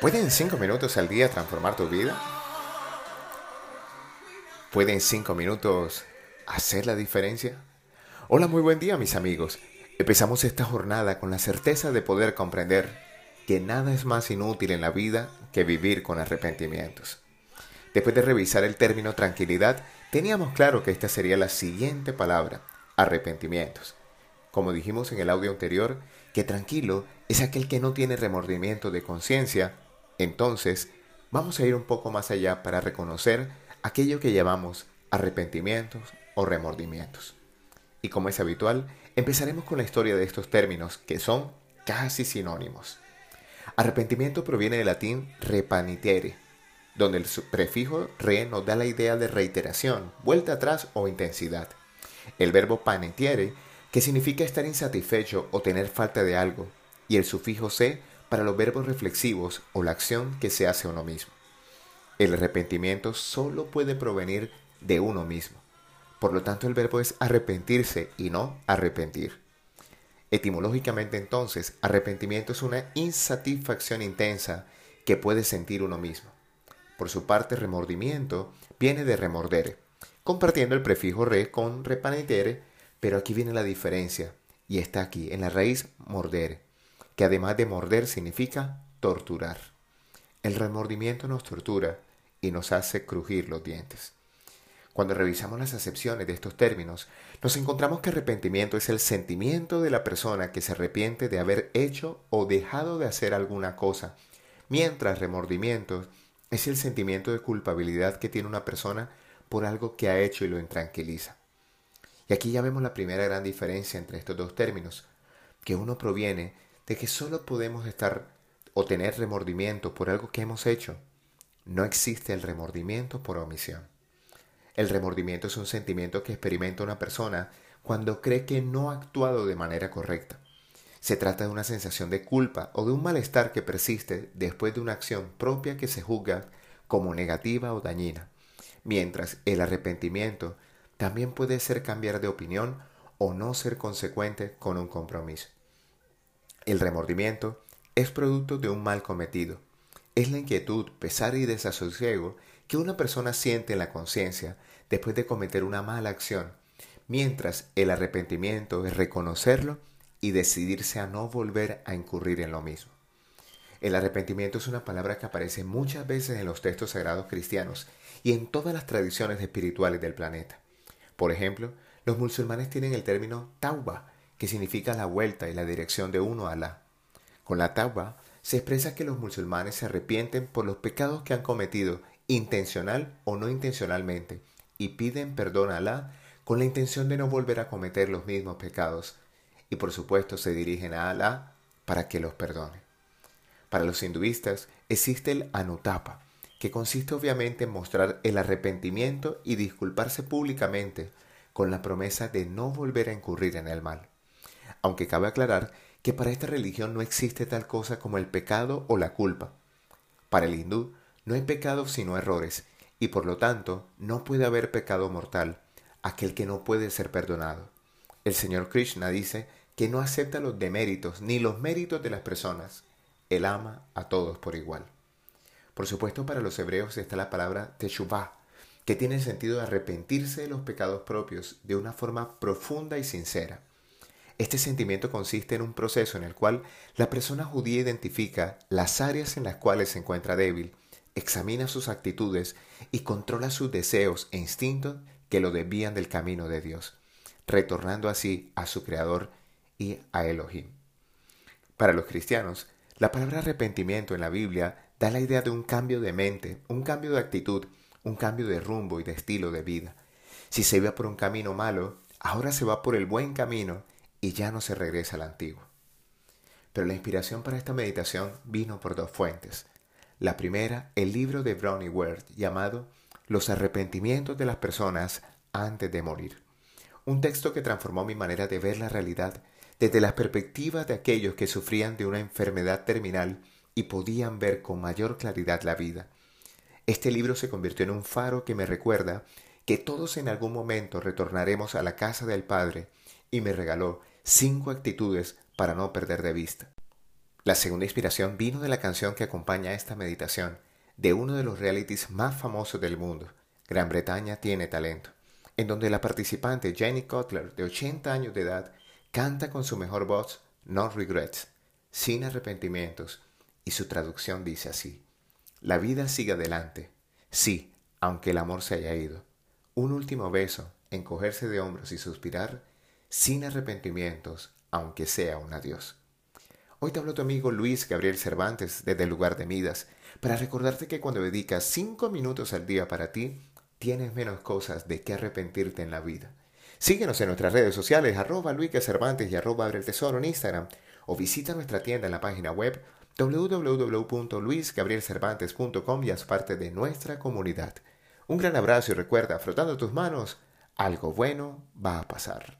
¿Pueden cinco minutos al día transformar tu vida? ¿Pueden cinco minutos hacer la diferencia? Hola, muy buen día mis amigos. Empezamos esta jornada con la certeza de poder comprender que nada es más inútil en la vida que vivir con arrepentimientos. Después de revisar el término tranquilidad, teníamos claro que esta sería la siguiente palabra, arrepentimientos. Como dijimos en el audio anterior, que tranquilo es aquel que no tiene remordimiento de conciencia entonces, vamos a ir un poco más allá para reconocer aquello que llamamos arrepentimientos o remordimientos. Y como es habitual, empezaremos con la historia de estos términos que son casi sinónimos. Arrepentimiento proviene del latín repanitiere, donde el prefijo re nos da la idea de reiteración, vuelta atrás o intensidad. El verbo panetiere, que significa estar insatisfecho o tener falta de algo, y el sufijo se para los verbos reflexivos o la acción que se hace uno mismo. El arrepentimiento solo puede provenir de uno mismo. Por lo tanto, el verbo es arrepentirse y no arrepentir. Etimológicamente entonces, arrepentimiento es una insatisfacción intensa que puede sentir uno mismo. Por su parte, remordimiento viene de remordere, compartiendo el prefijo re con repanitere, pero aquí viene la diferencia, y está aquí, en la raíz mordere que además de morder significa torturar. El remordimiento nos tortura y nos hace crujir los dientes. Cuando revisamos las acepciones de estos términos, nos encontramos que arrepentimiento es el sentimiento de la persona que se arrepiente de haber hecho o dejado de hacer alguna cosa, mientras remordimiento es el sentimiento de culpabilidad que tiene una persona por algo que ha hecho y lo intranquiliza. Y aquí ya vemos la primera gran diferencia entre estos dos términos, que uno proviene de que solo podemos estar o tener remordimiento por algo que hemos hecho. No existe el remordimiento por omisión. El remordimiento es un sentimiento que experimenta una persona cuando cree que no ha actuado de manera correcta. Se trata de una sensación de culpa o de un malestar que persiste después de una acción propia que se juzga como negativa o dañina, mientras el arrepentimiento también puede ser cambiar de opinión o no ser consecuente con un compromiso. El remordimiento es producto de un mal cometido. Es la inquietud, pesar y desasosiego que una persona siente en la conciencia después de cometer una mala acción, mientras el arrepentimiento es reconocerlo y decidirse a no volver a incurrir en lo mismo. El arrepentimiento es una palabra que aparece muchas veces en los textos sagrados cristianos y en todas las tradiciones espirituales del planeta. Por ejemplo, los musulmanes tienen el término tauba, que significa la vuelta y la dirección de uno a Alá. Con la tauba se expresa que los musulmanes se arrepienten por los pecados que han cometido intencional o no intencionalmente y piden perdón a Alá con la intención de no volver a cometer los mismos pecados y por supuesto se dirigen a Alá para que los perdone. Para los hinduistas existe el anutapa, que consiste obviamente en mostrar el arrepentimiento y disculparse públicamente con la promesa de no volver a incurrir en el mal aunque cabe aclarar que para esta religión no existe tal cosa como el pecado o la culpa. Para el hindú no hay pecado sino errores, y por lo tanto no puede haber pecado mortal, aquel que no puede ser perdonado. El Señor Krishna dice que no acepta los deméritos ni los méritos de las personas. Él ama a todos por igual. Por supuesto, para los hebreos está la palabra teshuvah, que tiene el sentido de arrepentirse de los pecados propios de una forma profunda y sincera. Este sentimiento consiste en un proceso en el cual la persona judía identifica las áreas en las cuales se encuentra débil, examina sus actitudes y controla sus deseos e instintos que lo desvían del camino de Dios, retornando así a su Creador y a Elohim. Para los cristianos, la palabra arrepentimiento en la Biblia da la idea de un cambio de mente, un cambio de actitud, un cambio de rumbo y de estilo de vida. Si se iba por un camino malo, ahora se va por el buen camino y ya no se regresa al antiguo. Pero la inspiración para esta meditación vino por dos fuentes. La primera, el libro de Brownie Ward llamado Los arrepentimientos de las personas antes de morir. Un texto que transformó mi manera de ver la realidad desde la perspectiva de aquellos que sufrían de una enfermedad terminal y podían ver con mayor claridad la vida. Este libro se convirtió en un faro que me recuerda que todos en algún momento retornaremos a la casa del Padre y me regaló cinco actitudes para no perder de vista. La segunda inspiración vino de la canción que acompaña esta meditación, de uno de los realities más famosos del mundo, Gran Bretaña tiene talento, en donde la participante Jenny Cutler, de 80 años de edad, canta con su mejor voz No Regrets, sin arrepentimientos, y su traducción dice así, La vida sigue adelante, sí, aunque el amor se haya ido. Un último beso, encogerse de hombros y suspirar, sin arrepentimientos, aunque sea un adiós. Hoy te hablo tu amigo Luis Gabriel Cervantes desde el lugar de Midas, para recordarte que cuando dedicas cinco minutos al día para ti, tienes menos cosas de qué arrepentirte en la vida. Síguenos en nuestras redes sociales, arroba Luis Cervantes y arroba Abre el Tesoro en Instagram, o visita nuestra tienda en la página web www.luisgabrielcervantes.com y haz parte de nuestra comunidad. Un gran abrazo y recuerda, frotando tus manos, algo bueno va a pasar.